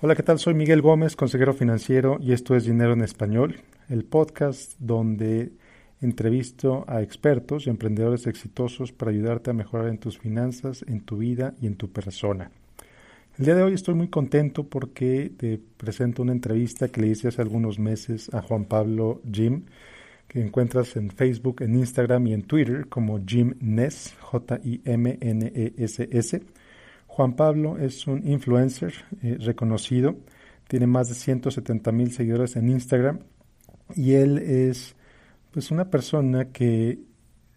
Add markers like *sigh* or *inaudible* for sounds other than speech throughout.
Hola, ¿qué tal? Soy Miguel Gómez, consejero financiero, y esto es Dinero en Español, el podcast donde entrevisto a expertos y emprendedores exitosos para ayudarte a mejorar en tus finanzas, en tu vida y en tu persona. El día de hoy estoy muy contento porque te presento una entrevista que le hice hace algunos meses a Juan Pablo Jim, que encuentras en Facebook, en Instagram y en Twitter como Jim Ness, J-I-M-N-E-S-S. Juan Pablo es un influencer eh, reconocido, tiene más de 170 mil seguidores en Instagram. Y él es pues una persona que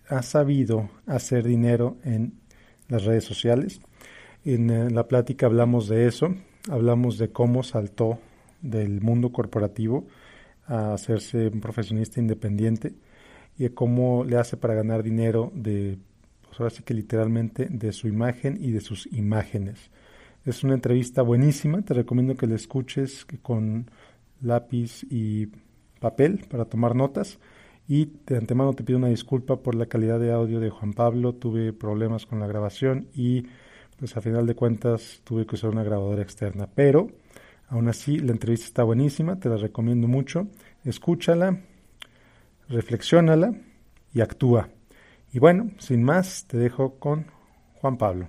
ha sabido hacer dinero en las redes sociales. En, en la plática hablamos de eso, hablamos de cómo saltó del mundo corporativo a hacerse un profesionista independiente y cómo le hace para ganar dinero de pues ahora sí que literalmente de su imagen y de sus imágenes. Es una entrevista buenísima, te recomiendo que la escuches con lápiz y papel para tomar notas. Y de antemano te pido una disculpa por la calidad de audio de Juan Pablo. Tuve problemas con la grabación y pues a final de cuentas tuve que usar una grabadora externa. Pero aún así la entrevista está buenísima, te la recomiendo mucho. Escúchala, reflexiónala y actúa. Y bueno, sin más, te dejo con Juan Pablo.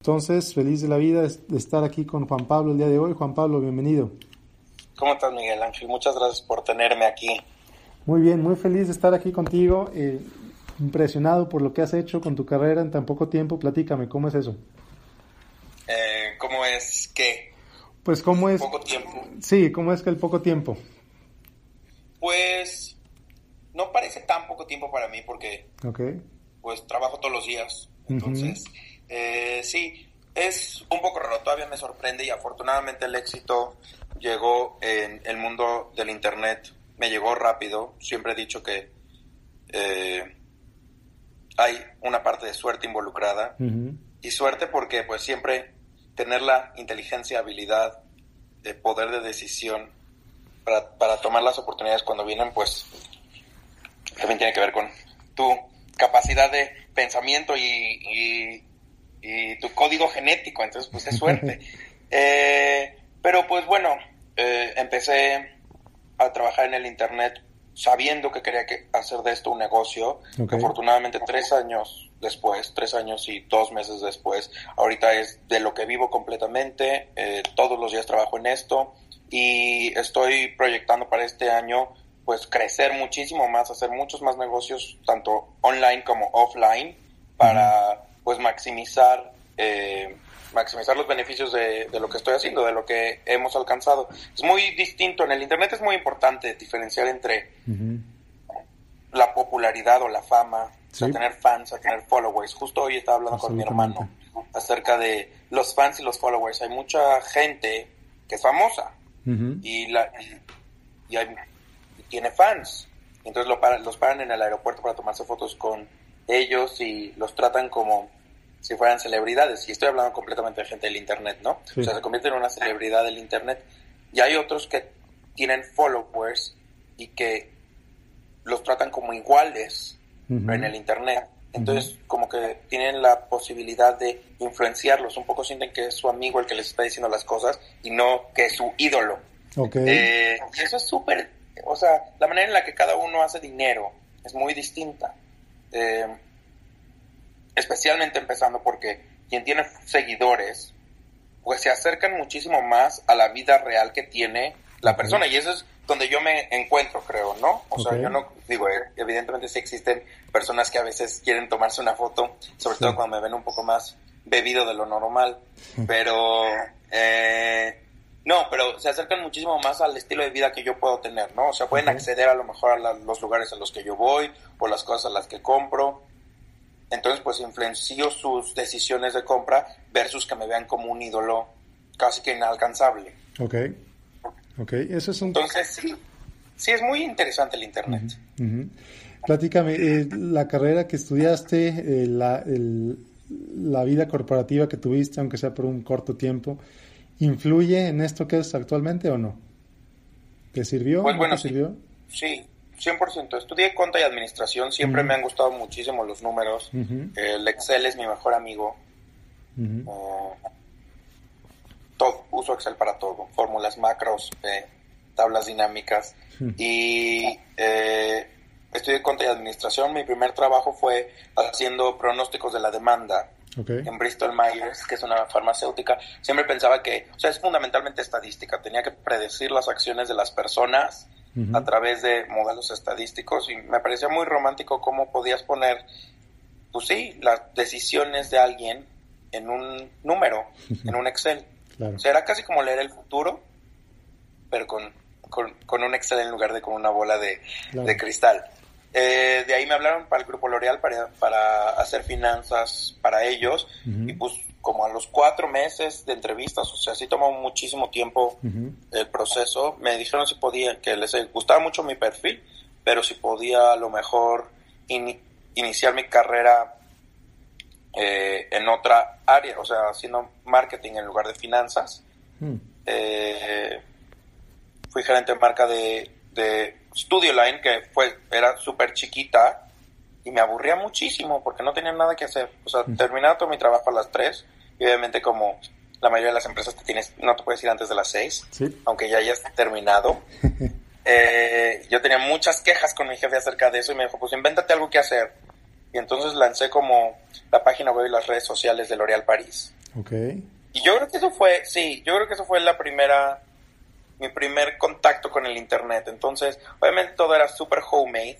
Entonces, feliz de la vida de estar aquí con Juan Pablo el día de hoy. Juan Pablo, bienvenido. ¿Cómo estás, Miguel Ángel? Muchas gracias por tenerme aquí. Muy bien, muy feliz de estar aquí contigo. Eh, impresionado por lo que has hecho con tu carrera en tan poco tiempo. Platícame, ¿cómo es eso? Eh, ¿Cómo es qué? Pues, ¿cómo es? Poco tiempo. Sí, ¿cómo es que el poco tiempo? Pues, no parece tan poco tiempo para mí porque, okay. pues, trabajo todos los días. Entonces, uh -huh. eh, sí, es un poco raro. Todavía me sorprende y afortunadamente el éxito llegó en el mundo del Internet, me llegó rápido. Siempre he dicho que eh, hay una parte de suerte involucrada. Uh -huh. Y suerte porque pues siempre tener la inteligencia, habilidad, de poder de decisión para, para tomar las oportunidades cuando vienen, pues también tiene que ver con tu capacidad de pensamiento y, y, y tu código genético. Entonces pues es *laughs* suerte. eh, pero pues bueno, eh, empecé a trabajar en el Internet sabiendo que quería que hacer de esto un negocio. Okay. Afortunadamente tres años después, tres años y dos meses después, ahorita es de lo que vivo completamente. Eh, todos los días trabajo en esto y estoy proyectando para este año pues crecer muchísimo más, hacer muchos más negocios, tanto online como offline, para. Pues maximizar eh, maximizar los beneficios de, de, lo que estoy haciendo, de lo que hemos alcanzado. Es muy distinto, en el Internet es muy importante diferenciar entre uh -huh. la popularidad o la fama, ¿Sí? a tener fans, a tener followers. Justo hoy estaba hablando con mi hermano acerca de los fans y los followers. Hay mucha gente que es famosa uh -huh. y, la, y, y, hay, y, tiene fans. Entonces lo paran, los paran en el aeropuerto para tomarse fotos con ellos y los tratan como si fueran celebridades. Y estoy hablando completamente de gente del Internet, ¿no? Sí. O sea, se convierte en una celebridad del Internet. Y hay otros que tienen followers y que los tratan como iguales uh -huh. en el Internet. Entonces, uh -huh. como que tienen la posibilidad de influenciarlos. Un poco sienten que es su amigo el que les está diciendo las cosas y no que es su ídolo. Okay. Eh, eso es súper... O sea, la manera en la que cada uno hace dinero es muy distinta. Eh, especialmente empezando porque quien tiene seguidores, pues se acercan muchísimo más a la vida real que tiene la persona y eso es donde yo me encuentro, creo, ¿no? O okay. sea, yo no digo, eh, evidentemente sí existen personas que a veces quieren tomarse una foto, sobre sí. todo cuando me ven un poco más bebido de lo normal, pero eh, no, pero se acercan muchísimo más al estilo de vida que yo puedo tener, ¿no? O sea, pueden acceder a lo mejor a la, los lugares a los que yo voy, o las cosas a las que compro, entonces, pues influencio sus decisiones de compra versus que me vean como un ídolo casi que inalcanzable. Ok. Ok, eso es un... Entonces, sí, sí es muy interesante el Internet. Uh -huh. Uh -huh. Platícame, eh, la carrera que estudiaste, eh, la, el, la vida corporativa que tuviste, aunque sea por un corto tiempo, influye en esto que es actualmente o no? ¿Te sirvió? Pues bueno, te sirvió? Sí, 100%. Estudié cuenta y administración, siempre me han gustado muchísimo los números. El Excel es mi mejor amigo. Eh, todo, uso Excel para todo, fórmulas, macros, eh, tablas dinámicas. Y eh, estudié cuenta y administración. Mi primer trabajo fue haciendo pronósticos de la demanda. en Bristol Myers, que es una farmacéutica, siempre pensaba que, o sea, es fundamentalmente estadística, tenía que predecir las acciones de las personas a través de modelos estadísticos y me parecía muy romántico cómo podías poner, pues sí, las decisiones de alguien en un número, en un Excel. O sea, era casi como leer el futuro, pero con, con, un Excel en lugar de con una bola de, cristal. Eh, de ahí me hablaron para el grupo L'Oreal para, para hacer finanzas para ellos y pues como a los cuatro meses de entrevistas, o sea, sí tomó muchísimo tiempo el proceso. Me dijeron si podía, que les gustaba mucho mi perfil, pero si podía a lo mejor iniciar mi carrera eh, en otra área, o sea, haciendo marketing en lugar de finanzas. Hmm. Eh, fui gerente de marca de, de Studio Line, que fue, era súper chiquita y me aburría muchísimo porque no tenía nada que hacer. O sea, terminaba todo mi trabajo a las 3 y obviamente como la mayoría de las empresas te tienes, no te puedes ir antes de las 6, aunque ya hayas terminado. *laughs* eh, yo tenía muchas quejas con mi jefe acerca de eso y me dijo, pues invéntate algo que hacer. Y entonces lancé como la página web y las redes sociales de L'Oréal París. Okay. Y yo creo que eso fue, sí, yo creo que eso fue la primera, mi primer contacto con el Internet. Entonces, obviamente todo era súper homemade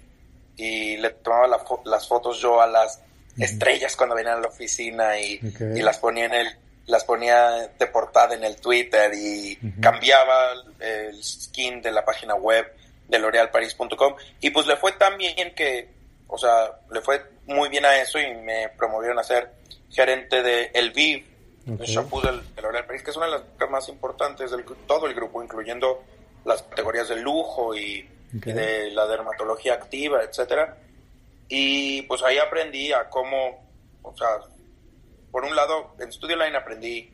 y le tomaba las fotos yo a las estrellas cuando venían a la oficina y, las ponía en el las ponía de portada en el Twitter y cambiaba el skin de la página web de l'orealparis.com y pues le fue tan bien que o sea le fue muy bien a eso y me promovieron a ser gerente de El Viv el shampoo del, L'Oreal Paris que es una de las más importantes de todo el grupo incluyendo las categorías de lujo y de la dermatología activa, etcétera. Y pues ahí aprendí a cómo, o sea, por un lado, en Studio Line aprendí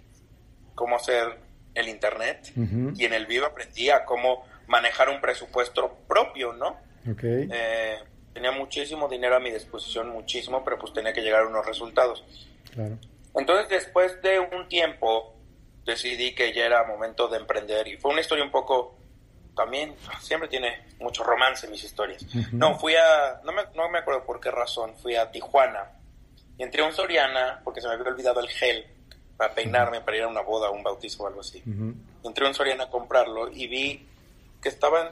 cómo hacer el internet y en el vivo aprendí a cómo manejar un presupuesto propio, ¿no? Okay. Eh, tenía muchísimo dinero a mi disposición, muchísimo, pero pues tenía que llegar a unos resultados. Claro. Entonces, después de un tiempo, decidí que ya era momento de emprender y fue una historia un poco también siempre tiene mucho romance mis historias. No, fui a, no me, no me acuerdo por qué razón, fui a Tijuana. Y entré a un Soriana porque se me había olvidado el gel para peinarme, para ir a una boda, un bautizo o algo así. Entré a un Soriana a comprarlo y vi que estaban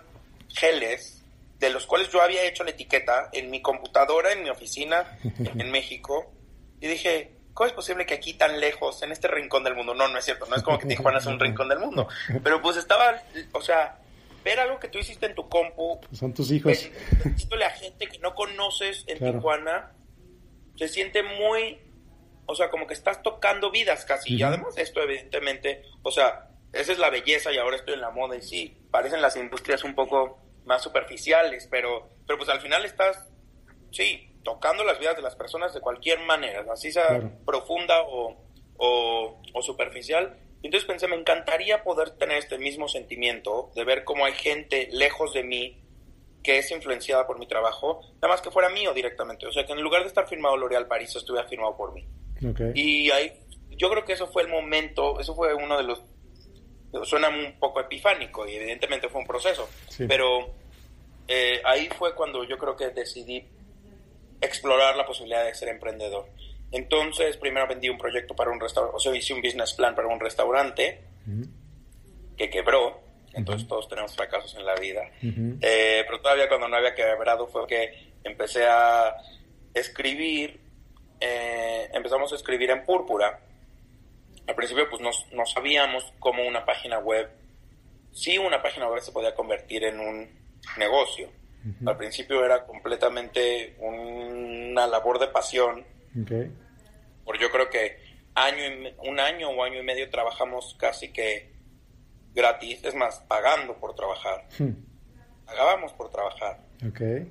geles de los cuales yo había hecho la etiqueta en mi computadora, en mi oficina en México. Y dije, ¿cómo es posible que aquí tan lejos, en este rincón del mundo? No, no es cierto, no es como que Tijuana es un rincón del mundo, *laughs* pero pues estaba, o sea, ver algo que tú hiciste en tu compu. Son tus hijos. Decirle a gente que no conoces en Tijuana, se siente muy, o sea, como que estás tocando vidas casi. Y además esto evidentemente, o sea, esa es la belleza y ahora estoy en la moda y sí, parecen las industrias un poco más superficiales, pero, pero pues al final estás, sí, tocando las vidas de las personas de cualquier manera, así sea profunda o, o, o superficial, entonces pensé, me encantaría poder tener este mismo sentimiento de ver cómo hay gente lejos de mí que es influenciada por mi trabajo, nada más que fuera mío directamente. O sea, que en lugar de estar firmado L'Oréal París, estuviera firmado por mí. Y ahí, yo creo que eso fue el momento, eso fue uno de los... Suena un poco epifánico y evidentemente fue un proceso, pero eh, ahí fue cuando yo creo que decidí explorar la posibilidad de ser emprendedor. Entonces, primero vendí un proyecto para un restaurante, o sea, hice un business plan para un restaurante que quebró. Entonces, todos tenemos fracasos en la vida. Eh, pero todavía cuando no había quebrado fue que empecé a escribir, eh, empezamos a escribir en púrpura. Al principio, pues no, sabíamos cómo una página web, si una página web se podía convertir en un negocio. Al principio era completamente una labor de pasión Okay. Porque yo creo que año un año o año y medio trabajamos casi que gratis, es más, pagando por trabajar. Hmm. Pagábamos por trabajar. Okay.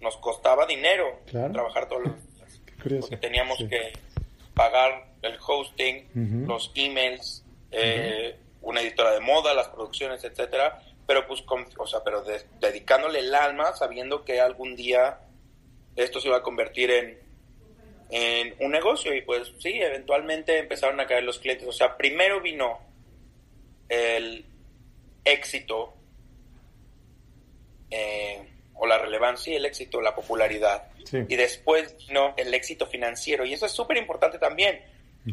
Nos costaba dinero trabajar todos los *laughs* días. Porque teníamos que pagar el hosting, los emails, eh, una editora de moda, las producciones, etcétera, pero pues, o sea, pero dedicándole el alma, sabiendo que algún día esto se iba a convertir en, en un negocio y pues sí, eventualmente empezaron a caer los clientes. O sea, primero vino el éxito eh, o la relevancia y el éxito, la popularidad. Y después vino el éxito financiero. Y eso es súper importante también,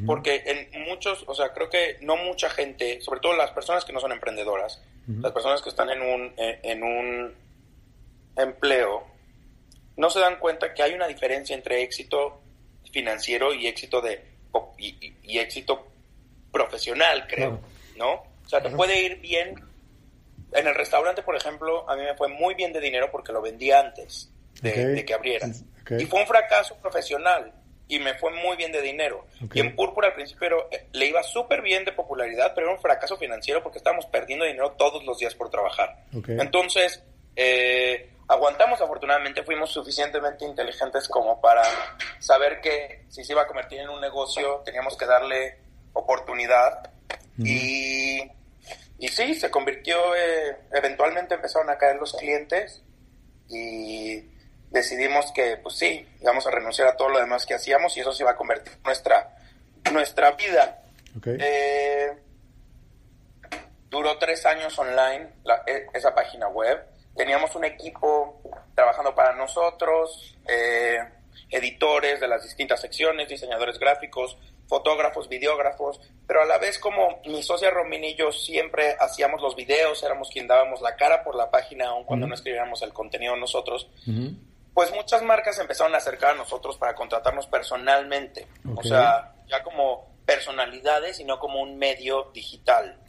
porque en muchos, o sea, creo que no mucha gente, sobre todo las personas que no son emprendedoras, las personas que están en un, en un empleo, no se dan cuenta que hay una diferencia entre éxito financiero y éxito de y, éxito profesional, creo, ¿no? O sea, te puede ir bien en el restaurante, por ejemplo, a mí me fue muy bien de dinero porque lo vendí antes de, que abriera. Y fue un fracaso profesional y me fue muy bien de dinero. Y en Púrpura al principio eh, le iba súper bien de popularidad, pero era un fracaso financiero porque estábamos perdiendo dinero todos los días por trabajar. Entonces, eh, aguantamos, afortunadamente fuimos suficientemente inteligentes como para saber que si se iba a convertir en un negocio teníamos que darle oportunidad. Y, y sí, se convirtió, eh, eventualmente empezaron a caer los clientes y decidimos que pues sí, íbamos a renunciar a todo lo demás que hacíamos y eso se iba a convertir en nuestra, nuestra vida. Eh, duró tres años online e, esa página web teníamos un equipo trabajando para nosotros, eh, editores de las distintas secciones, diseñadores gráficos, fotógrafos, videógrafos, pero a la vez como mi socia Romina y yo siempre hacíamos los videos, éramos quien dábamos la cara por la página, aun cuando no escribiéramos el contenido nosotros, pues muchas marcas empezaron a acercar a nosotros para contratarnos personalmente, o sea, ya como personalidades y no como un medio digital.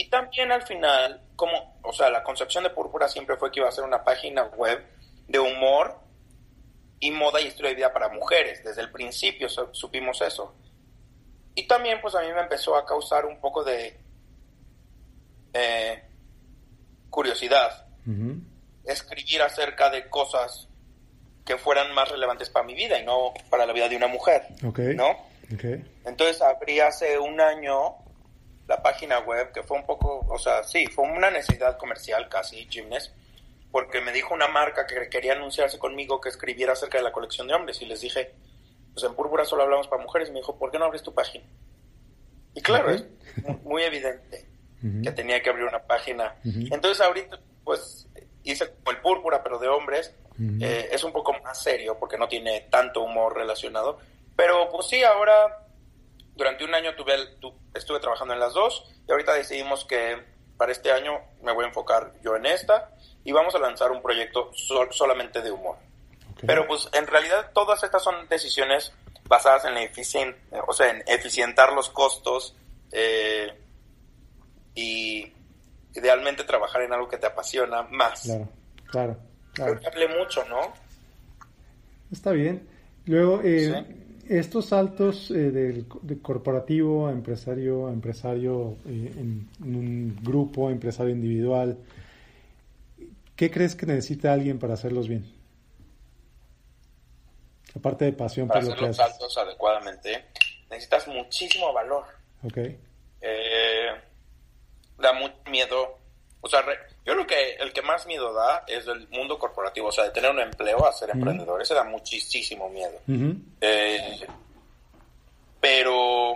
Y también al final, como, o sea, la concepción de Púrpura siempre fue que iba a ser una página web de humor y moda y estilo de vida para mujeres. Desde el principio supimos eso. Y también, pues a mí me empezó a causar un poco de eh, curiosidad escribir acerca de cosas que fueran más relevantes para mi vida y no para la vida de una mujer. ¿No? Entonces abrí hace un año la página web, que fue un poco, o sea, sí, fue una necesidad comercial casi, Gymnast, porque me dijo una marca que quería anunciarse conmigo que escribiera acerca de la colección de hombres y les dije, pues en Púrpura solo hablamos para mujeres y me dijo, ¿por qué no abres tu página? Y claro, es muy evidente que tenía que abrir una página. Entonces ahorita, pues hice como el Púrpura, pero de hombres, eh, es un poco más serio porque no tiene tanto humor relacionado. Pero pues sí, ahora durante un año tuve, estuve trabajando en las dos y ahorita decidimos que para este año me voy a enfocar yo en esta y vamos a lanzar un proyecto solamente de humor. Pero pues en realidad todas estas son decisiones basadas en, eficien o sea, en eficientar los costos eh, y idealmente trabajar en algo que te apasiona más. Claro, claro. claro. Hable mucho, ¿no? Está bien. Luego, eh, estos saltos eh, del, de corporativo a empresario a empresario eh, en, un grupo, empresario individual, ¿qué crees que necesita alguien para hacerlos bien? Aparte de pasión para por hacer los saltos adecuadamente, necesitas muchísimo valor. Ok. Eh, da mucho miedo. O sea, yo creo que el que más miedo da es el mundo corporativo, o sea, de tener un empleo a ser emprendedor, ese da muchísimo miedo. Eh, pero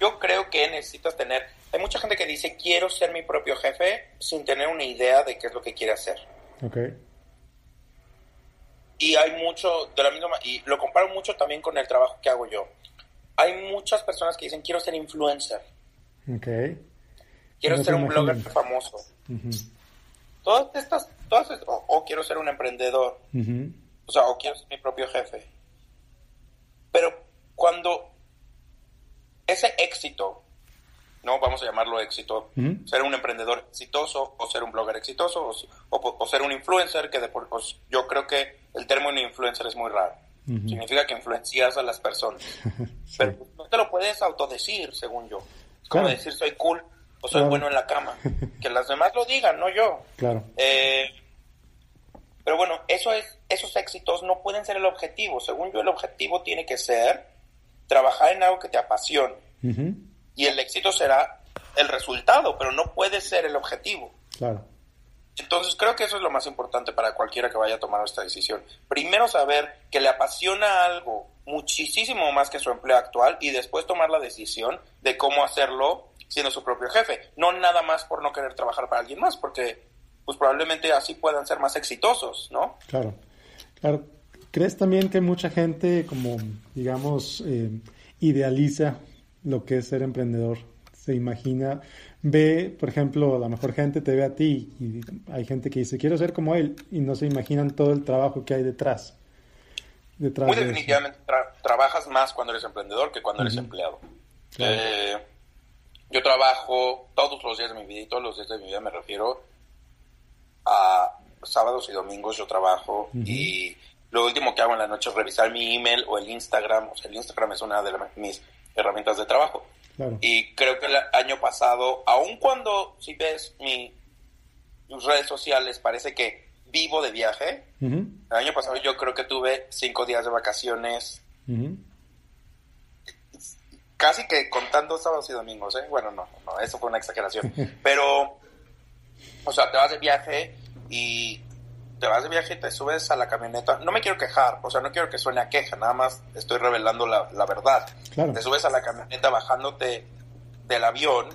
yo creo que necesitas tener, hay mucha gente que dice, quiero ser mi propio jefe sin tener una idea de qué es lo que quiere hacer. Okay. Y hay mucho de la misma, y lo comparo mucho también con el trabajo que hago yo. Hay muchas personas que dicen, quiero ser influencer. Okay. Quiero ser un blogger famoso. Todas estas, todas o, quiero ser un emprendedor, o sea, o quiero ser mi propio jefe. Pero cuando ese éxito, ¿no? Vamos a llamarlo éxito, ser un emprendedor exitoso, o ser un blogger exitoso, o, ser un influencer, que de, pues, yo creo que el término influencer es muy raro. Significa que influencias a las personas. *laughs* Pero no te lo puedes autodecir, según yo. Es como decir soy cool o soy bueno en la cama. Que las demás lo digan, no yo. Claro. Eh, pero bueno, eso es, esos éxitos no pueden ser el objetivo. Según yo, el objetivo tiene que ser trabajar en algo que te apasione. Y el éxito será el resultado, pero no puede ser el objetivo. Claro. Entonces creo que eso es lo más importante para cualquiera que vaya a tomar esta decisión. Primero saber que le apasiona algo muchísimo más que su empleo actual y después tomar la decisión de cómo hacerlo siendo su propio jefe. No nada más por no querer trabajar para alguien más, porque pues probablemente así puedan ser más exitosos, ¿no? Claro, claro. ¿Crees también que mucha gente, como digamos, eh, idealiza lo que es ser emprendedor? Se imagina, ve, por ejemplo, la mejor gente te ve a ti y hay gente que dice, quiero ser como él y no se imaginan todo el trabajo que hay detrás. detrás Muy definitivamente trabajas más cuando eres emprendedor que cuando eres empleado. Eh, yo trabajo todos los días de mi vida y todos los días de mi vida me refiero a sábados y domingos yo trabajo y lo último que hago en la noche es revisar mi email o el Instagram. O sea, el Instagram es una de mis herramientas de trabajo. Y creo que el año pasado, aun cuando si ves mi, mis redes sociales, parece que vivo de viaje. El año pasado yo creo que tuve cinco días de vacaciones. Casi que contando sábados y domingos, ¿eh? Bueno, no, no, eso fue una exageración. *laughs* Pero, o sea, te vas de viaje y te vas de viaje y te subes a la camioneta. No me quiero quejar, o sea, no quiero que suene a queja, nada más estoy revelando la, verdad. Te subes a la camioneta bajándote del avión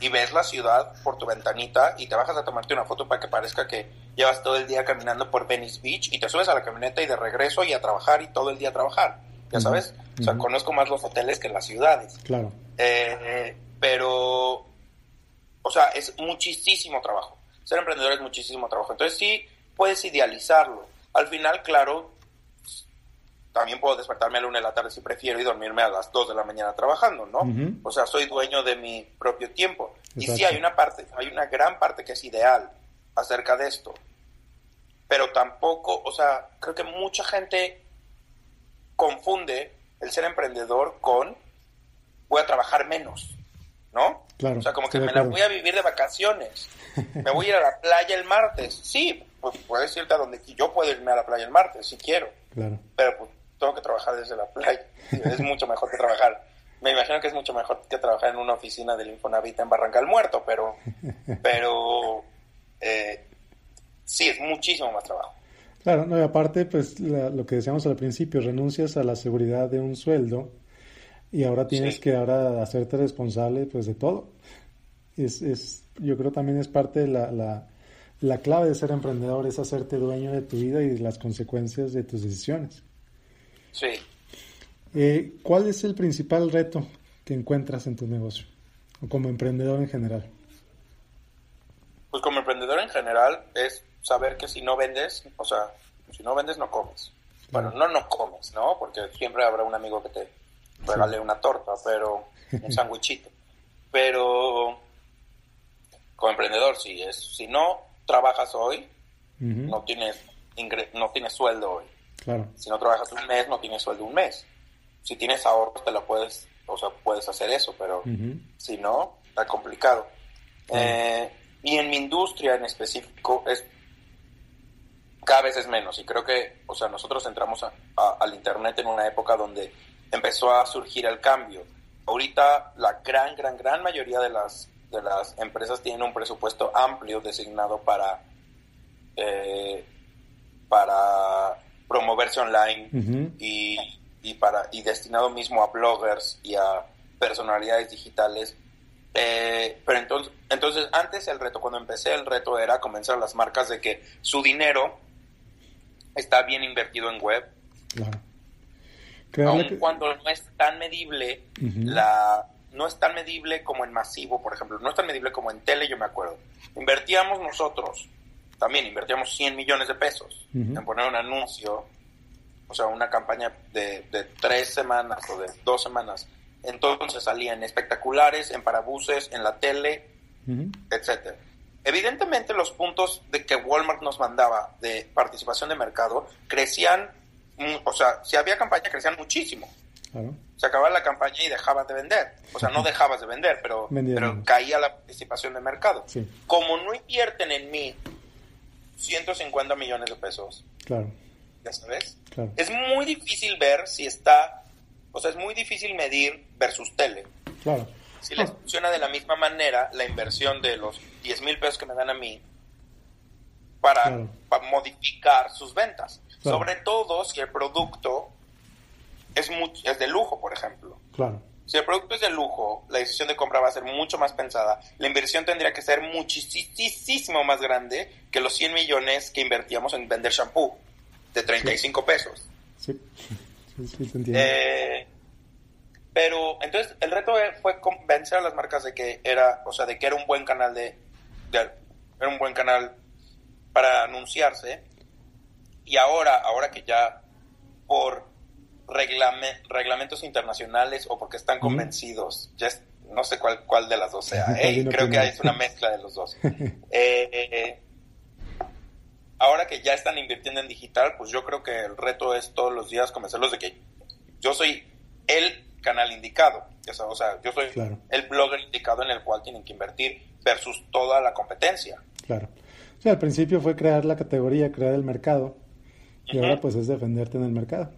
y ves la ciudad por tu ventanita y te bajas a tomarte una foto para que parezca que llevas todo el día caminando por Venice Beach y te subes a la camioneta y de regreso y a trabajar y todo el día a trabajar. Ya sabes, o sea, conozco más los hoteles que las ciudades. Claro. Eh, pero, o sea, es muchísimo trabajo. Ser emprendedor es muchísimo trabajo. Entonces sí, puedes idealizarlo. Al final, claro, también puedo despertarme a la una de la tarde si prefiero y dormirme a las dos de la mañana trabajando, ¿no? O sea, soy dueño de mi propio tiempo. Y sí, hay una parte, hay una gran parte que es ideal acerca de esto. Pero tampoco, o sea, creo que mucha gente confunde el ser emprendedor con voy a trabajar menos, ¿no? Claro, o sea, como que me la voy a vivir de vacaciones. *laughs* Me voy a ir a la playa el martes. Sí, pues puedes irte a donde yo puedo irme a la playa el martes si quiero. Claro. Pero pues tengo que trabajar desde la playa. Es mucho mejor que trabajar. Me imagino que es mucho mejor que trabajar en una oficina del Infonavit en Barranca del Muerto, pero, pero eh, sí, es muchísimo más trabajo. Claro, no, y aparte, pues lo que decíamos al principio, renuncias a la seguridad de un sueldo y ahora tienes que ahora hacerte responsable pues de todo. Es, es, yo creo también es parte de la, la, la clave de ser emprendedor es hacerte dueño de tu vida y de las consecuencias de tus decisiones. Sí. Eh, ¿Cuál es el principal reto que encuentras en tu negocio o como emprendedor en general? Pues como emprendedor en general es saber que si no vendes, o sea, si no vendes no comes. Bueno, no no comes, ¿no? Porque siempre habrá un amigo que te regale una torta, pero *laughs* un sándwichito. Pero como emprendedor sí es, si no trabajas hoy, no tienes no tienes sueldo hoy. Claro. Si no trabajas un mes, no tienes sueldo un mes. Si tienes ahorros, te lo puedes, o sea, puedes hacer eso, pero si no, está complicado. Eh, y en mi industria en específico es cada vez es menos y creo que, o sea, nosotros entramos al internet en una época donde empezó a surgir el cambio. Ahorita la gran, gran, gran mayoría de las de las empresas tienen un presupuesto amplio designado para, eh, para promoverse online y, y, para, y destinado mismo a bloggers y a personalidades digitales. Eh, pero entonces, entonces, antes el reto, cuando empecé el reto era convencer a las marcas de que su dinero está bien invertido en web. Aun cuando no es tan medible la no es tan medible como en masivo, por ejemplo, no es tan medible como en tele, yo me acuerdo. Invertíamos nosotros, también invertíamos 100 millones de pesos en poner un anuncio, o sea, una campaña de, de, tres semanas o de dos semanas. Entonces salían espectaculares, en parabuses, en la tele, etcétera. Evidentemente los puntos de que Walmart nos mandaba de participación de mercado crecían, o sea, si había campaña crecían muchísimo. Se acababa la campaña y dejabas de vender. O sea, no *laughs* dejabas de vender, pero, pero caía la participación de mercado. Como no invierten en mí 150 millones de pesos, claro. ¿ya sabes? Es muy difícil ver si está o sea, es muy difícil medir versus tele. Claro. Si les funciona de la misma manera la inversión de los 10 mil pesos que me dan a mí para, para modificar sus ventas. Sobre todo si el producto es, es de lujo, por ejemplo. Claro. Si el producto es de lujo, la decisión de compra va a ser mucho más pensada. La inversión tendría que ser muchísimo más grande que los 100 millones que invertíamos en vender shampoo de 35 pesos. Sí, sí, sí te entiendo. Eh, pero entonces el reto fue convencer a las marcas de que era, o sea, de que era un buen canal de, de era un buen canal para anunciarse. Y ahora, ahora que ya por reglamentos internacionales o porque están convencidos, ya no sé cuál, cuál de las dos sea, *laughs* ¿eh? creo que es una *laughs* mezcla de los dos. Eh, *laughs* eh, ahora que ya están invirtiendo en digital, pues yo creo que el reto es todos los días convencerlos de que yo soy el canal indicado, o sea, yo soy el blogger indicado en el cual tienen que invertir versus toda la competencia. Claro. O sea, al principio fue crear la categoría, crear el mercado, y ahora pues es defenderte en el mercado.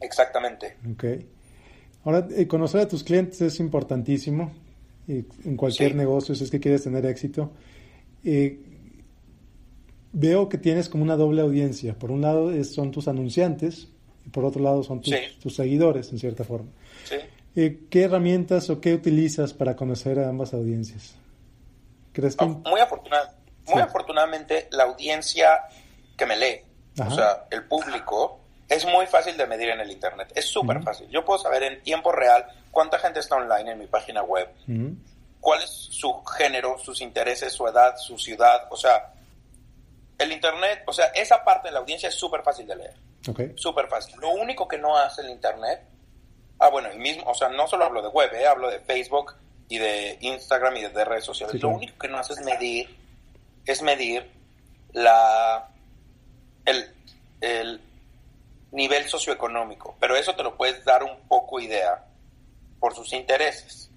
Exactamente. Ok. Ahora, eh, conocer a tus clientes es importantísimo y en cualquier negocio, si es que quieres tener éxito. Eh, veo que tienes como una doble audiencia. Por un lado son tus anunciantes y por otro lado son tus, seguidores, en cierta forma. Sí. Eh, ¿Qué herramientas o qué utilizas para conocer a ambas audiencias? ¿Crees que... Oh, muy, muy afortunadamente, la audiencia que me lee, o sea, el público, es muy fácil de medir en el Internet. Es súper fácil. Yo puedo saber en tiempo real cuánta gente está online en mi página web, cuál es su género, sus intereses, su edad, su ciudad. O sea, el Internet, o sea, esa parte de la audiencia es súper fácil de leer. Okay. Súper fácil. Lo único que no hace el Internet, ah, bueno, el mismo, o sea, no solo hablo de web, eh, hablo de Facebook y de Instagram y de, redes sociales. Lo único que no hace es medir, es medir la, el, el nivel socioeconómico, pero eso te lo puedes dar un poco idea por sus intereses.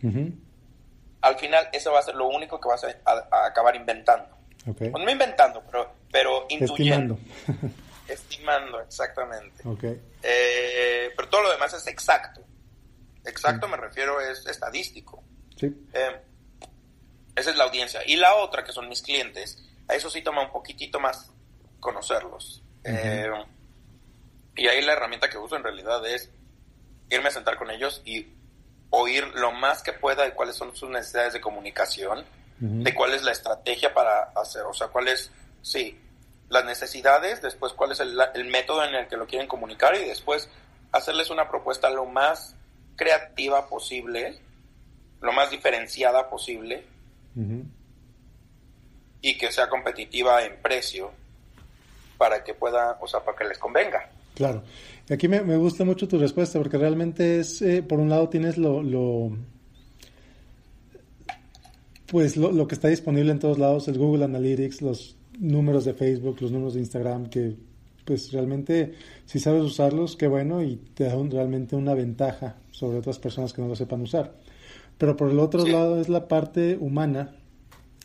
Al final, eso va a ser lo único que vas a, acabar inventando. Okay. no inventando, pero, pero intuyendo. Estimando. *laughs* Estimando, exactamente. Okay. Eh, pero todo lo demás es exacto. Exacto me refiero es estadístico. Sí. Eh, esa es la audiencia. Y la otra, que son mis clientes, a eso sí toma un poquitito más conocerlos. eh, y ahí la herramienta que uso en realidad es irme a sentar con ellos y oír lo más que pueda de cuáles son sus necesidades de comunicación, de cuál es la estrategia para hacer, o sea, cuál es, sí, las necesidades, después cuál es el, método en el que lo quieren comunicar y después hacerles una propuesta lo más creativa posible, lo más diferenciada posible y que sea competitiva en precio para que pueda, o sea, para que les convenga. Claro. Y aquí me, gusta mucho tu respuesta porque realmente es, eh, por un lado tienes lo, lo pues lo, lo, que está disponible en todos lados, el Google Analytics, los números de Facebook, los números de Instagram, que pues realmente si sabes usarlos, qué bueno y te da realmente una ventaja sobre otras personas que no lo sepan usar. Pero por el otro lado es la parte humana,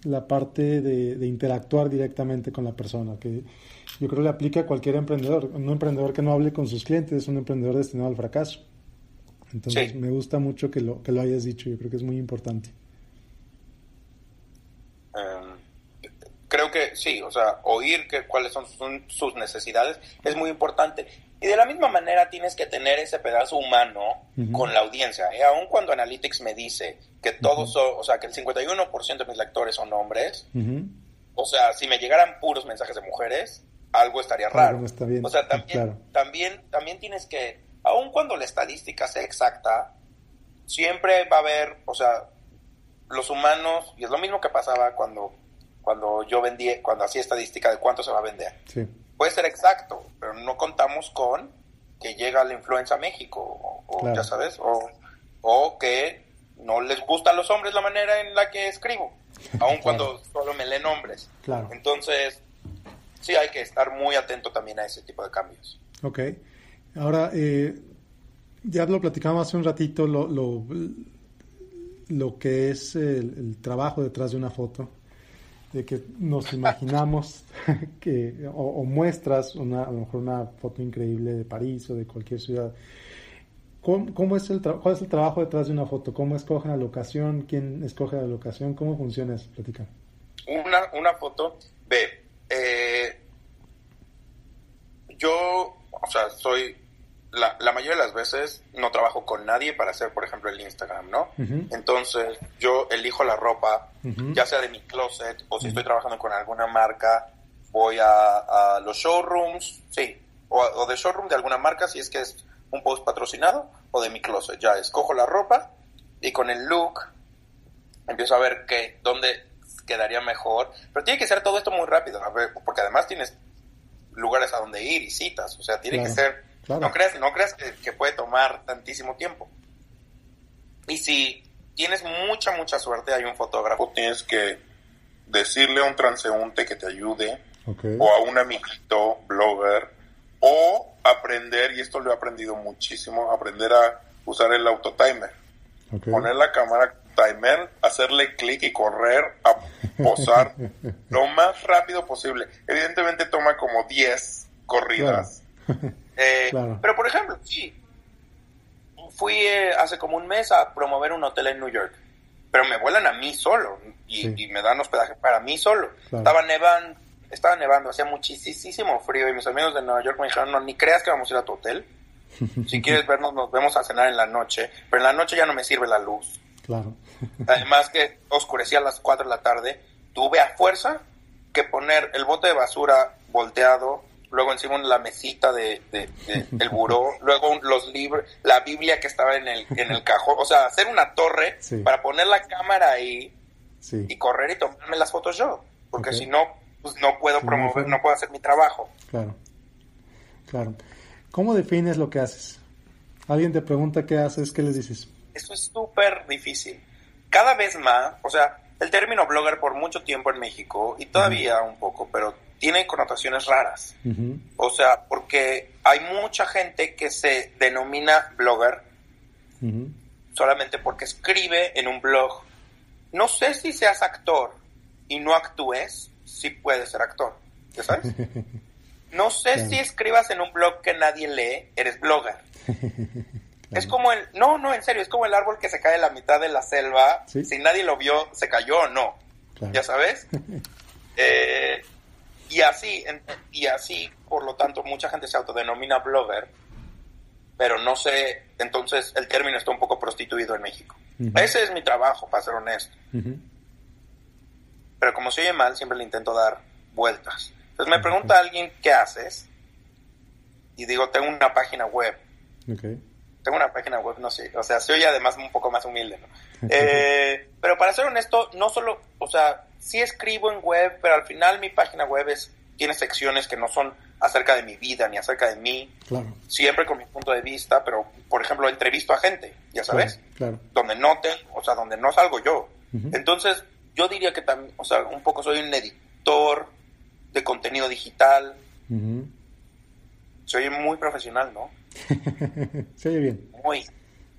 la parte de, de interactuar directamente con la persona, que yo creo que le aplica a cualquier emprendedor. Un emprendedor que no hable con sus clientes es un emprendedor destinado al fracaso. Entonces me gusta mucho que lo, que lo hayas dicho, yo creo que es muy importante. Em, creo que sí, o sea, oír que, cuáles son sus, necesidades es muy importante. Y de la misma manera tienes que tener ese pedazo humano con la audiencia. ¿eh? Aun cuando Analytics me dice que todos son, o sea, que el 51% de mis lectores son hombres, o sea, si me llegaran puros mensajes de mujeres, algo estaría raro. o sea, también, también, también tienes que, aun cuando la estadística sea exacta, siempre va a haber, o sea, los humanos, y es lo mismo que pasaba cuando, cuando yo vendí, cuando hacía estadística de cuánto se va a vender. Puede ser exacto, pero no contamos con que llega la influenza a México, o, ya sabes, o, o que no les gusta a los hombres la manera en la que escribo, aun *laughs* cuando solo me leen hombres. Claro. Entonces, sí hay que estar muy atento también a ese tipo de cambios. Ok. Ahora, eh, ya lo platicamos hace un ratito, lo, lo, lo que es el, trabajo detrás de una foto, de que nos *laughs* imaginamos *laughs* que, o, muestras una, a lo mejor una foto increíble de París o de cualquier ciudad, ¿Cómo, es el ¿Cuál es el trabajo detrás de una foto? ¿Cómo escogen la locación? ¿Quién escoge la locación? ¿Cómo funciona eso? Platica. Una, una foto, ve, eh, yo, o sea, soy, la, la, mayoría de las veces no trabajo con nadie para hacer, por ejemplo, el Instagram, ¿no? Entonces, yo elijo la ropa, ya sea de mi closet o si estoy trabajando con alguna marca, voy a, a los showrooms, sí, o, o, de showroom de alguna marca si es que es un post patrocinado o de mi closet. Ya escojo la ropa y con el look empiezo a ver qué, dónde quedaría mejor. Pero tiene que ser todo esto muy rápido, porque además tienes lugares a donde ir y citas. O sea, tiene que ser... No creas, no creas que, puede tomar tantísimo tiempo. Y si tienes mucha, mucha suerte, hay un fotógrafo, tienes que decirle a un transeúnte que te ayude, o a un amiguito, blogger, o aprender, y esto lo he aprendido muchísimo, aprender a usar el autotimer. Poner la cámara timer, hacerle clic y correr a posar *laughs* lo más rápido posible. Evidentemente toma como 10 corridas. Eh, *laughs* pero por ejemplo, sí, fui eh, hace como un mes a promover un hotel en New York, pero me vuelan a mí solo y, me dan hospedaje para mí solo. Estaba nevando, estaba nevando, hacía muchísimo frío y mis amigos de Nueva York me dijeron, no, ni creas que vamos a ir a tu hotel. *laughs* Si quieres vernos, nos vemos a cenar en la noche, pero en la noche ya no me sirve la luz. Claro. Además que oscurecía a las 4 de la tarde, tuve a fuerza que poner el bote de basura volteado, luego encima la mesita de, el buró, *laughs* luego los libros, la Biblia que estaba en el, en el cajón, o sea, hacer una torre para poner la cámara ahí y correr y tomarme las fotos yo, porque si no, pues no puedo promover, no puedo hacer mi trabajo. Claro, claro. ¿Cómo defines lo que haces? Alguien te pregunta qué haces, ¿qué les dices? Eso es súper difícil. Cada vez más, o sea, el término blogger por mucho tiempo en México, y todavía un poco, pero tiene connotaciones raras. O sea, porque hay mucha gente que se denomina blogger solamente porque escribe en un blog. No sé si seas actor y no actúes, si puedes ser actor. ¿Ya sabes? *laughs* No sé si escribas en un blog que nadie lee, eres blogger. *laughs* Es como el, no, no, en serio, es como el árbol que se cae en la mitad de la selva, si nadie lo vio, se cayó o no, ¿ya sabes? *laughs* Eh, y así, y así, por lo tanto, mucha gente se autodenomina blogger, pero no sé, entonces el término está un poco prostituido en México. Ese es mi trabajo, para ser honesto. Pero como se oye mal, siempre le intento dar vueltas. Entonces me pregunta alguien, ¿qué haces? Y digo, tengo una página web. Okay tengo una página web, no sé, o sea, soy además un poco más humilde, ¿no? *laughs* Eh, pero para ser honesto, no solo, o sea, sí escribo en web, pero al final mi página web es, tiene secciones que no son acerca de mi vida ni acerca de mí, claro. siempre con mi punto de vista, pero por ejemplo entrevisto a gente, ya sabes, claro, donde no te, o sea, donde no salgo yo. Entonces, yo diría que también, o sea, un poco soy un editor de contenido digital. Soy muy profesional, ¿no? Se oye bien. Muy.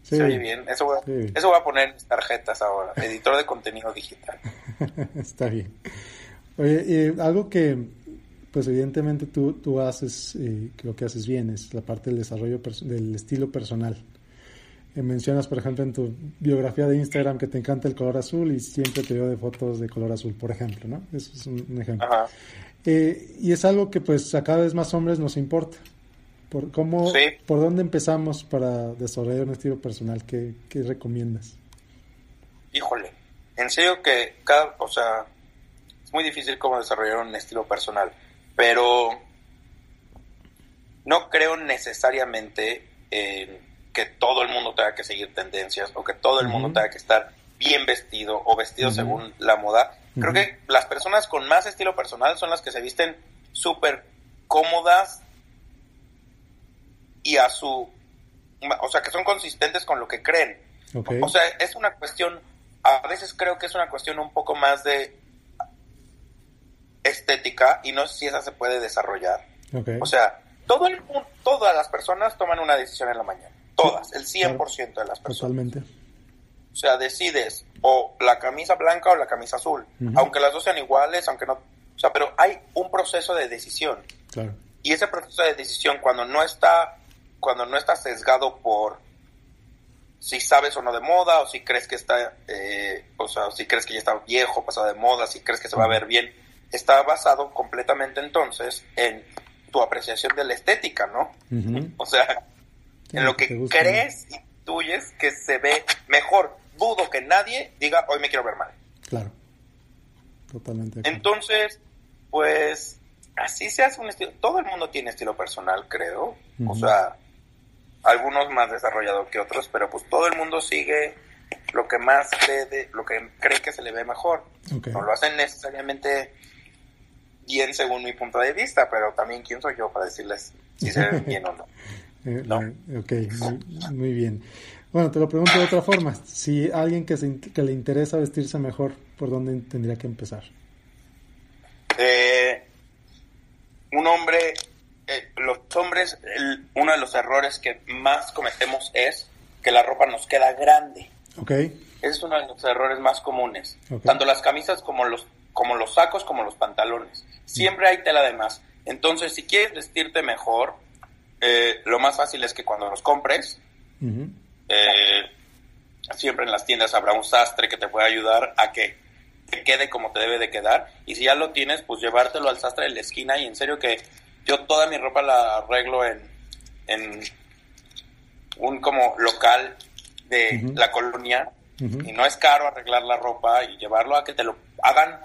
Se, oye bien. Eso voy, a, eso voy a poner en mis tarjetas ahora. Editor de contenido digital. *laughs* Está bien. Oye, algo que, pues evidentemente tú, tú haces, eh, lo que haces bien es la parte del desarrollo del estilo personal. Eh, mencionas, por ejemplo, en tu biografía de Instagram que te encanta el color azul y siempre te veo de fotos de color azul, por ejemplo, ¿no? Eso es un, ejemplo. Eh, y es algo que pues a cada vez más hombres nos importa. ¿Por, cómo, ¿Por dónde empezamos para desarrollar un estilo personal? ¿Qué, recomiendas? Híjole, en serio que cada, o sea, es muy difícil cómo desarrollar un estilo personal, pero no creo necesariamente que todo el mundo tenga que seguir tendencias o que todo el mundo tenga que estar bien vestido o vestido según la moda. Creo que las personas con más estilo personal son las que se visten súper cómodas y a su... O sea, que son consistentes con lo que creen. O sea, es una cuestión, a veces creo que es una cuestión un poco más de estética y no sé si esa se puede desarrollar. O sea, todo el, todas las personas toman una decisión en la mañana. Todas, el 100% de las personas. Totalmente. O sea, decides o la camisa blanca o la camisa azul. Aunque las dos sean iguales, aunque no... O sea, pero hay un proceso de decisión. Claro. Y ese proceso de decisión, cuando no está cuando no está sesgado por si sabes o no de moda, o si crees que está, eh, o sea, si crees que ya está viejo, pasado de moda, si crees que se va a ver bien, está basado completamente entonces en tu apreciación de la estética, ¿no? O sea, en lo que crees y tuyes que se ve mejor. Dudo que nadie diga, hoy me quiero ver mal. Claro. Totalmente. Entonces, pues, así se hace un estilo. Todo el mundo tiene estilo personal, creo. O sea, algunos más desarrollados que otros, pero pues todo el mundo sigue lo que más cree, lo que cree que se le ve mejor. No lo hacen necesariamente bien según mi punto de vista, pero también quién soy yo para decirles si se ven bien o no. *laughs* Eh, eh, ok, muy, bien. Bueno, te lo pregunto de otra forma. Si alguien que, que le interesa vestirse mejor, ¿por dónde tendría que empezar? Eh, un hombre los hombres, uno de los errores que más cometemos es que la ropa nos queda grande. Okay. Ese es uno de los errores más comunes. Tanto las camisas como los, como los sacos como los pantalones. Siempre hay tela de más. Entonces, si quieres vestirte mejor, eh, lo más fácil es que cuando los compres, eh, siempre en las tiendas habrá un sastre que te pueda ayudar a que te quede como te debe de quedar. Y si ya lo tienes, pues llevártelo al sastre de la esquina y en serio que yo toda mi ropa la arreglo en, en un como local de la colonia y no es caro arreglar la ropa y llevarlo a que te lo hagan,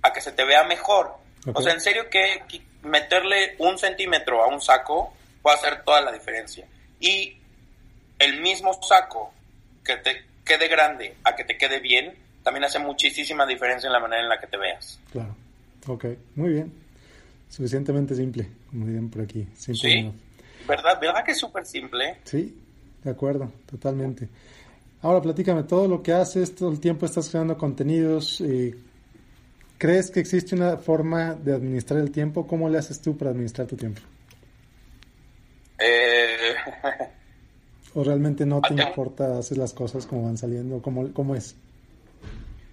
a que se te vea mejor. O sea, en serio que meterle un centímetro a un saco puede hacer toda la diferencia. Y el mismo saco que te quede grande a que te quede bien, también hace muchísima diferencia en la manera en la que te veas. Claro. Ok, muy bien suficientemente simple, como dirían por aquí. sí, ¿verdad? ¿Verdad que es súper simple? Sí, de acuerdo, totalmente. Ahora platícame, todo lo que haces, todo el tiempo estás creando contenidos, eh, ¿crees que existe una forma de administrar el tiempo? ¿Cómo le haces tú para administrar tu tiempo? Eh... *laughs* ¿O realmente no te importa hacer las cosas como van saliendo? ¿Cómo, ¿Cómo es?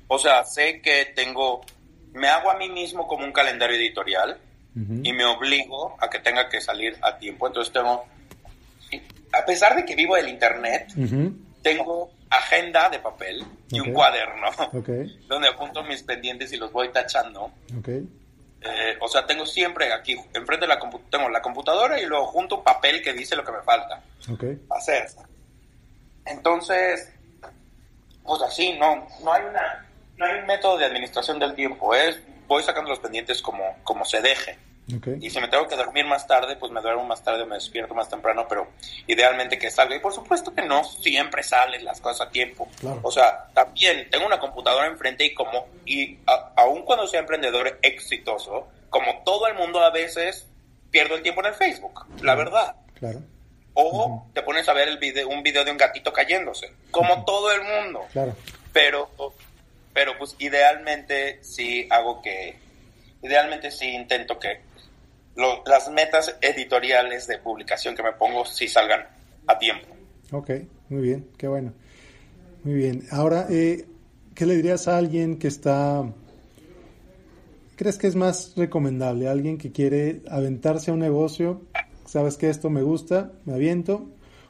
O sea, sé que tengo, me hago a mí mismo como un calendario editorial y me obligo a que tenga que salir a tiempo. Entonces tengo, a pesar de que vivo del internet, tengo agenda de papel y un cuaderno *laughs* donde apunto mis pendientes y los voy tachando. Eh, o sea, tengo siempre aquí, enfrente de la tengo la computadora y luego junto un papel que dice lo que me falta. Hacer. Entonces, pues así, no, no hay una, no hay un método de administración del tiempo, es voy sacando los pendientes como, como se deje. Y si me tengo que dormir más tarde, pues me duermo más tarde, me despierto más temprano, pero idealmente que salga. Y por supuesto que no siempre salen las cosas a tiempo. O sea, también tengo una computadora enfrente y como, y aun cuando sea emprendedor exitoso, como todo el mundo a veces pierdo el tiempo en el Facebook, la verdad. Claro. O te pones a ver el video, un video de un gatito cayéndose, como todo el mundo. Claro. Pero pero pues idealmente sí hago que, idealmente sí intento que las metas editoriales de publicación que me pongo sí salgan a tiempo. Ok, muy bien, qué bueno. Muy bien. Ahora, eh, ¿qué le dirías a alguien que está... ¿Crees que es más recomendable? Alguien que quiere aventarse a un negocio, sabes que esto me gusta, me aviento,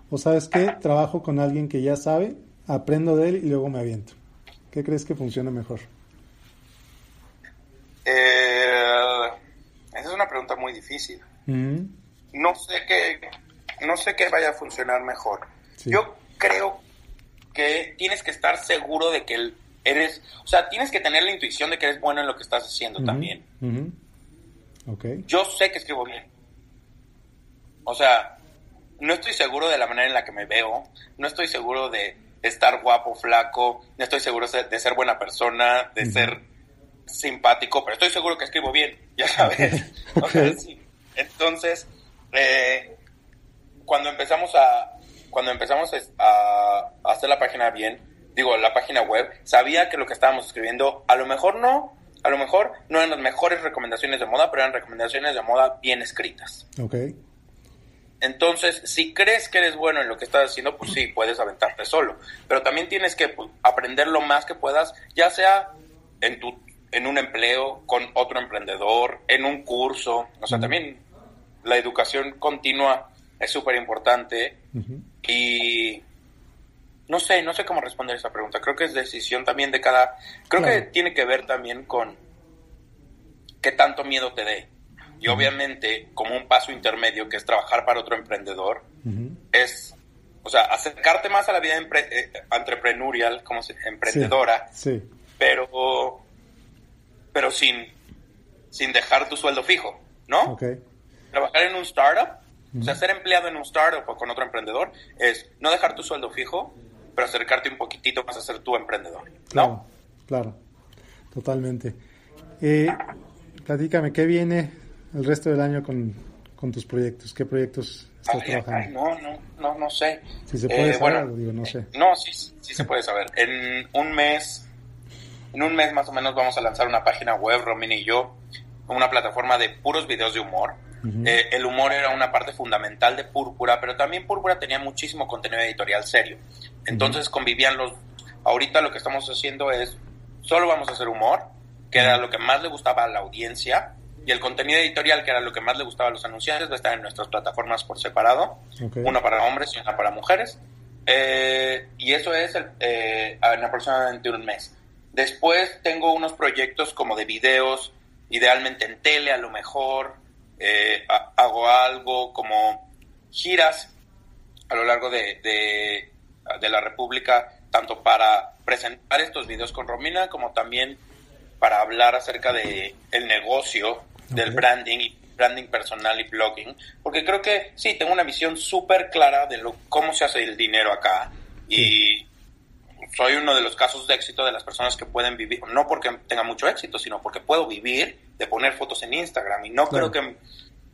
o sabes que trabajo con alguien que ya sabe, aprendo de él y luego me aviento. ¿Qué crees que funciona mejor? Eh, esa es una pregunta muy difícil. No sé qué, no sé qué vaya a funcionar mejor. Yo creo que tienes que estar seguro de que eres, o sea, tienes que tener la intuición de que eres bueno en lo que estás haciendo también. okay. Yo sé que escribo bien. O sea, no estoy seguro de la manera en la que me veo, no estoy seguro de estar guapo, flaco, no estoy seguro de ser buena persona, de ser simpático, pero estoy seguro que escribo bien, *laughs* ya sabes. Entonces, eh, cuando empezamos a cuando empezamos a, hacer la página bien, digo, la página web, sabía que lo que estábamos escribiendo, a lo mejor no, a lo mejor no eran las mejores recomendaciones de moda, pero eran recomendaciones de moda bien escritas. Okay. Entonces, si crees que eres bueno en lo que estás haciendo, pues sí, puedes aventarte solo. Pero también tienes que pues, aprender lo más que puedas, ya sea en, tu, en un empleo, con otro emprendedor, en un curso. O sea, también la educación continua es súper importante. y, no sé, no sé cómo responder esa pregunta. Creo que es decisión también de cada... Creo que tiene que ver también con qué tanto miedo te dé. Y obviamente, como un paso intermedio, que es trabajar para otro emprendedor, es, o sea, acercarte más a la vida eh, entrepreneurial, como emprendedora, sí, pero, pero sin, sin dejar tu sueldo fijo, ¿no? Trabajar en un startup, o sea, ser empleado en un startup o con otro emprendedor, es no dejar tu sueldo fijo, pero acercarte un poquitito más a ser tu emprendedor, ¿no? Claro, claro, totalmente. Eh, platícame, ¿qué viene el resto del año con, tus proyectos? ¿Qué proyectos estás trabajando? no, no, no, no sé. Si se puede eh, saber, digo, no sé. no, sí, sí se puede saber. En un mes, en un mes más o menos vamos a lanzar una página web, Romina y yo, una plataforma de puros videos de humor. Eh, el humor era una parte fundamental de Púrpura, pero también Púrpura tenía muchísimo contenido editorial serio. Entonces convivían los... Ahorita lo que estamos haciendo es, solo vamos a hacer humor, que era lo que más le gustaba a la audiencia, y el contenido editorial, que era lo que más le gustaba a los anunciantes, va a estar en nuestras plataformas por separado, una para hombres y una para mujeres. Eh, y eso es eh, en aproximadamente un mes. Después tengo unos proyectos como de videos, idealmente en tele a lo mejor, eh, hago algo como giras a lo largo de, de, de la República, tanto para presentar estos videos con Romina como también para hablar acerca de el negocio del branding y branding personal y blogging, porque creo que sí, tengo una visión súper clara de lo, cómo se hace el dinero acá. Y soy uno de los casos de éxito de las personas que pueden vivir, no porque tenga mucho éxito, sino porque puedo vivir de poner fotos en Instagram y no creo que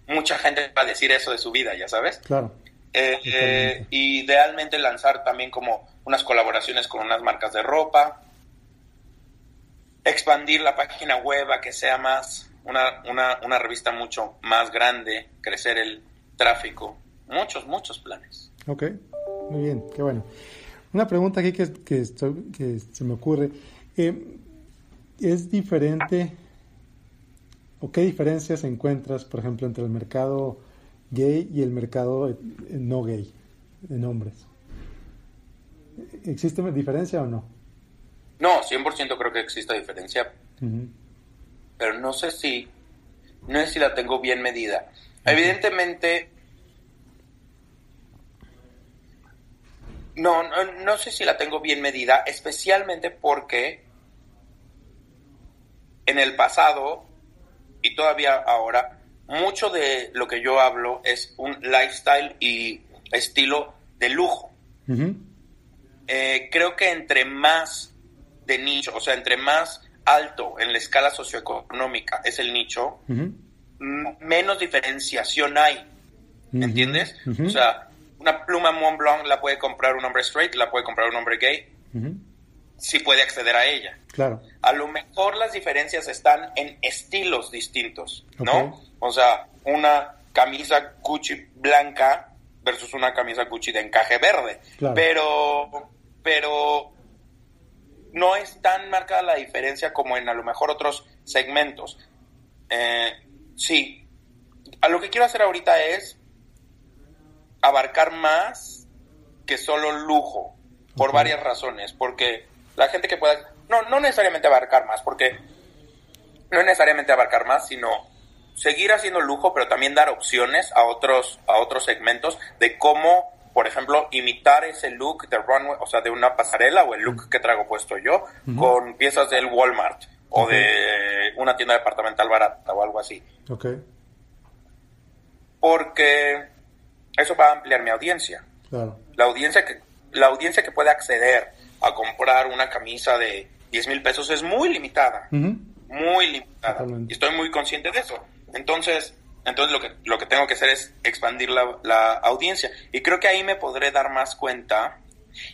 mucha gente va a decir eso de su vida, ya sabes. Claro. Eh, eh, idealmente lanzar también como unas colaboraciones con unas marcas de ropa, expandir la página web a que sea más una, una, una revista mucho más grande, crecer el tráfico, muchos, muchos planes. Ok, muy bien, qué bueno. Una pregunta aquí que, que, que se me ocurre. Eh, ¿Es diferente o qué diferencias encuentras, por ejemplo, entre el mercado gay y el mercado no gay en hombres? ¿Existe diferencia o no? No, 100% creo que existe diferencia. Pero no sé si, no sé si la tengo bien medida. Evidentemente, no, no, no sé si la tengo bien medida, especialmente porque en el pasado y todavía ahora, mucho de lo que yo hablo es un lifestyle y estilo de lujo. Eh, creo que entre más de nicho, o sea, entre más alto en la escala socioeconómica es el nicho, menos diferenciación hay. ¿Me entiendes? O sea, una pluma Mont Blanc la puede comprar un hombre straight, la puede comprar un hombre gay, si puede acceder a ella. Claro. A lo mejor las diferencias están en estilos distintos, ¿no? O sea, una camisa Gucci blanca versus una camisa Gucci de encaje verde. Pero, pero no es tan marcada la diferencia como en a lo mejor otros segmentos. Eh, sí, a lo que quiero hacer ahorita es abarcar más que solo lujo, por varias razones, porque la gente que pueda, no, no necesariamente abarcar más, porque no necesariamente abarcar más, sino seguir haciendo lujo, pero también dar opciones a otros, a otros segmentos de cómo por ejemplo, imitar ese look de runway, o sea, de una pasarela o el look que traigo puesto yo, con piezas del Walmart o de una tienda departamental barata o algo así. Ok. Porque eso va a ampliar mi audiencia. Claro. La audiencia que, la audiencia que puede acceder a comprar una camisa de 10 mil pesos es muy limitada. Muy limitada. Y estoy muy consciente de eso. Entonces, entonces lo que, lo que tengo que hacer es expandir la, audiencia. Y creo que ahí me podré dar más cuenta.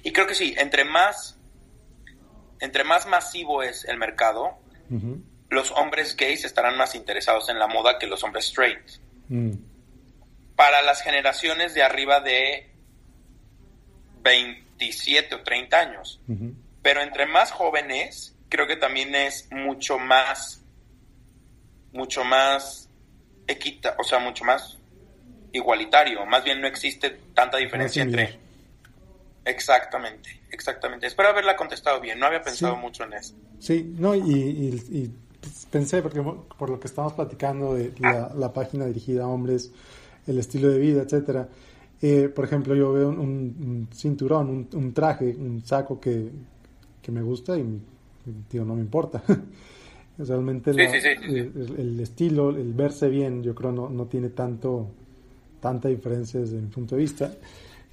Y creo que sí, entre más, entre más masivo es el mercado, los hombres gays estarán más interesados en la moda que los hombres straight. Mm. Para las generaciones de arriba de 27 o 30 años. Pero entre más jóvenes, creo que también es mucho más, mucho más equita, o sea, mucho más igualitario. Más bien no existe tanta diferencia entre Exactamente, exactamente. Espero haberla contestado bien, no había pensado mucho en eso. Sí, no, y, pensé, porque por lo que estamos platicando de la, página dirigida a hombres, el estilo de vida, etcétera. Eh, por ejemplo, yo veo un, cinturón, un, traje, un saco que, me gusta y digo, no me importa. *laughs* Realmente el, estilo, el verse bien, yo creo no, no tiene tanto tanta diferencia desde mi punto de vista.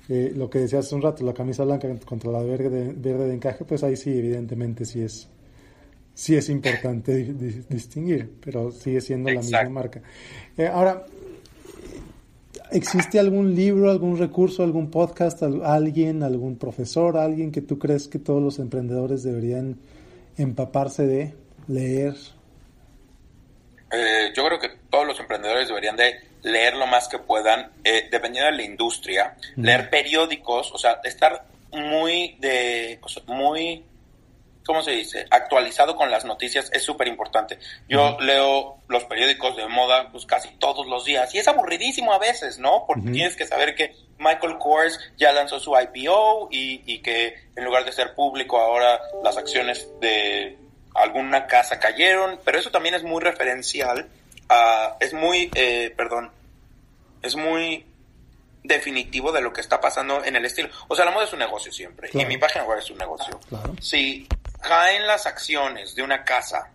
Eh, lo que decía hace un rato, la camisa blanca contra la verde, verde de encaje, pues ahí sí, evidentemente sí es, sí es importante distinguir, pero sigue siendo la misma marca. Eh, ahora, ¿existe algún libro, algún recurso, algún podcast, alguien, algún profesor, alguien que tú crees que todos los emprendedores deberían empaparse de, leer? Eh, yo creo que todos los emprendedores deberían de leer lo más que puedan, eh, dependiendo de la industria, leer periódicos, o sea, estar muy de, muy, ¿cómo se dice? Actualizado con las noticias es súper importante. Yo leo los periódicos de moda pues casi todos los días y es aburridísimo a veces, ¿no? Porque tienes que saber que Michael Kors ya lanzó su IPO y, y que en lugar de ser público ahora las acciones de alguna casa cayeron, pero eso también es muy referencial es muy, eh, perdón, es muy definitivo de lo que está pasando en el estilo. O sea, la moda es un negocio siempre. Y mi página web es un negocio. Si caen las acciones de una casa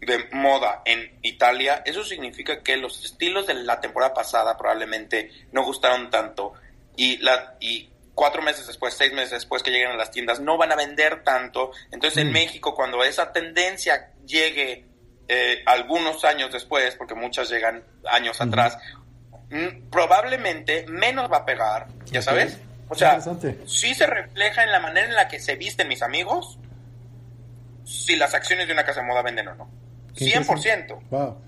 de moda en Italia, eso significa que los estilos de la temporada pasada probablemente no gustaron tanto y la y cuatro meses después, seis meses después que lleguen a las tiendas no van a vender tanto. Entonces en mm. México cuando esa tendencia llegue eh, algunos años después, porque muchas llegan años atrás, mm, probablemente menos va a pegar, ya sabes. O sea, sí se refleja en la manera en la que se visten mis amigos, si las acciones de una casa de moda venden o no. 100%. Wow.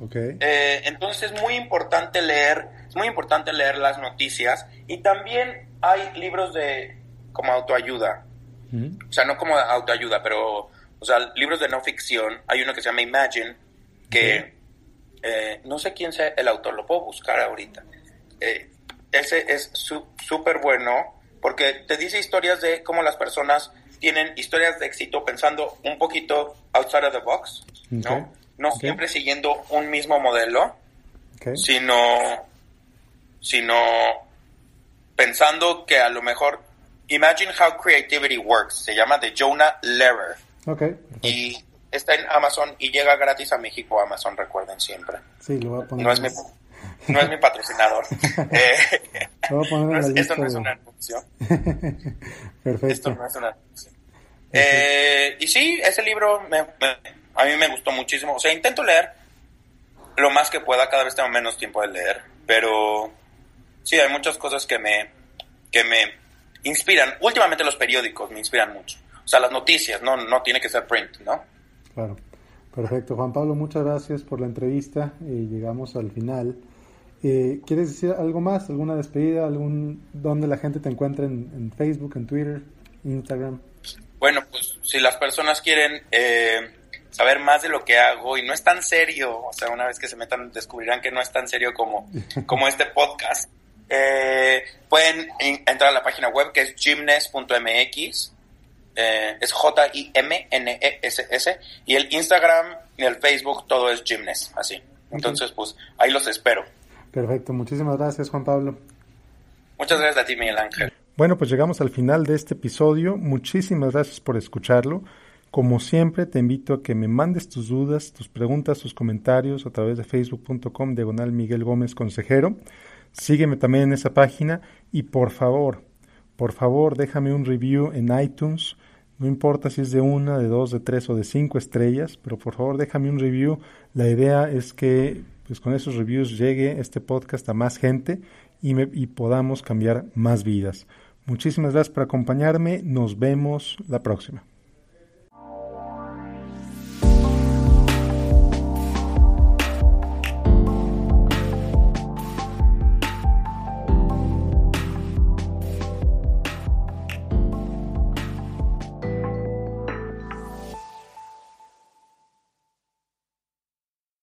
Okay. Eh, entonces es muy importante leer, es muy importante leer las noticias y también hay libros de como autoayuda. O sea, no como autoayuda, pero o sea, libros de no ficción, hay uno que se llama Imagine, que eh, no sé quién sea el autor, lo puedo buscar ahorita. Eh, ese es súper bueno porque te dice historias de cómo las personas tienen historias de éxito pensando un poquito outside of the box, ¿no? No siempre siguiendo un mismo modelo, sino, sino pensando que a lo mejor Imagine How Creativity Works, se llama de Jonah Lehrer. Okay. Y está en Amazon y llega gratis a México Amazon, recuerden siempre. Sí, lo voy a poner. No es mi, no es mi patrocinador. *laughs* eh, lo voy a poner no esto no es una anuncio. *laughs* Perfecto. Esto no es una anuncio. Eh, y sí, ese libro me, a mí me gustó muchísimo. O sea, intento leer lo más que pueda, cada vez tengo menos tiempo de leer, pero sí, hay muchas cosas que me, que me inspiran. Últimamente los periódicos me inspiran mucho. O sea, las noticias, no, no tiene que ser print, ¿no? Claro. Perfecto. Juan Pablo, muchas gracias por la entrevista. Eh, llegamos al final. Eh, ¿Quieres decir algo más? ¿Alguna despedida? algún ¿Dónde la gente te encuentra en, Facebook, en Twitter, Instagram? Bueno, pues si las personas quieren eh, saber más de lo que hago y no es tan serio, o sea, una vez que se metan descubrirán que no es tan serio como, *laughs* como este podcast, pueden entrar a la página web que es gymnest.mx eh, es J-I-M-N-E-S-S, y el Instagram y el Facebook todo es Gymnest, así. Entonces, pues ahí los espero. Perfecto, muchísimas gracias Juan Pablo. Muchas gracias a ti, Miguel Ángel. Bueno, pues llegamos al final de este episodio. Muchísimas gracias por escucharlo. Como siempre, te invito a que me mandes tus dudas, tus preguntas, tus comentarios a través de facebook.com diagonal Miguel Gómez Consejero. Sígueme también en esa página y por favor, por favor, déjame un review en iTunes. No importa si es de una, de dos, de tres o de cinco estrellas, pero por favor déjame un review. La idea es que pues, con esos reviews llegue este podcast a más gente y, me, y podamos cambiar más vidas. Muchísimas gracias por acompañarme. Nos vemos la próxima.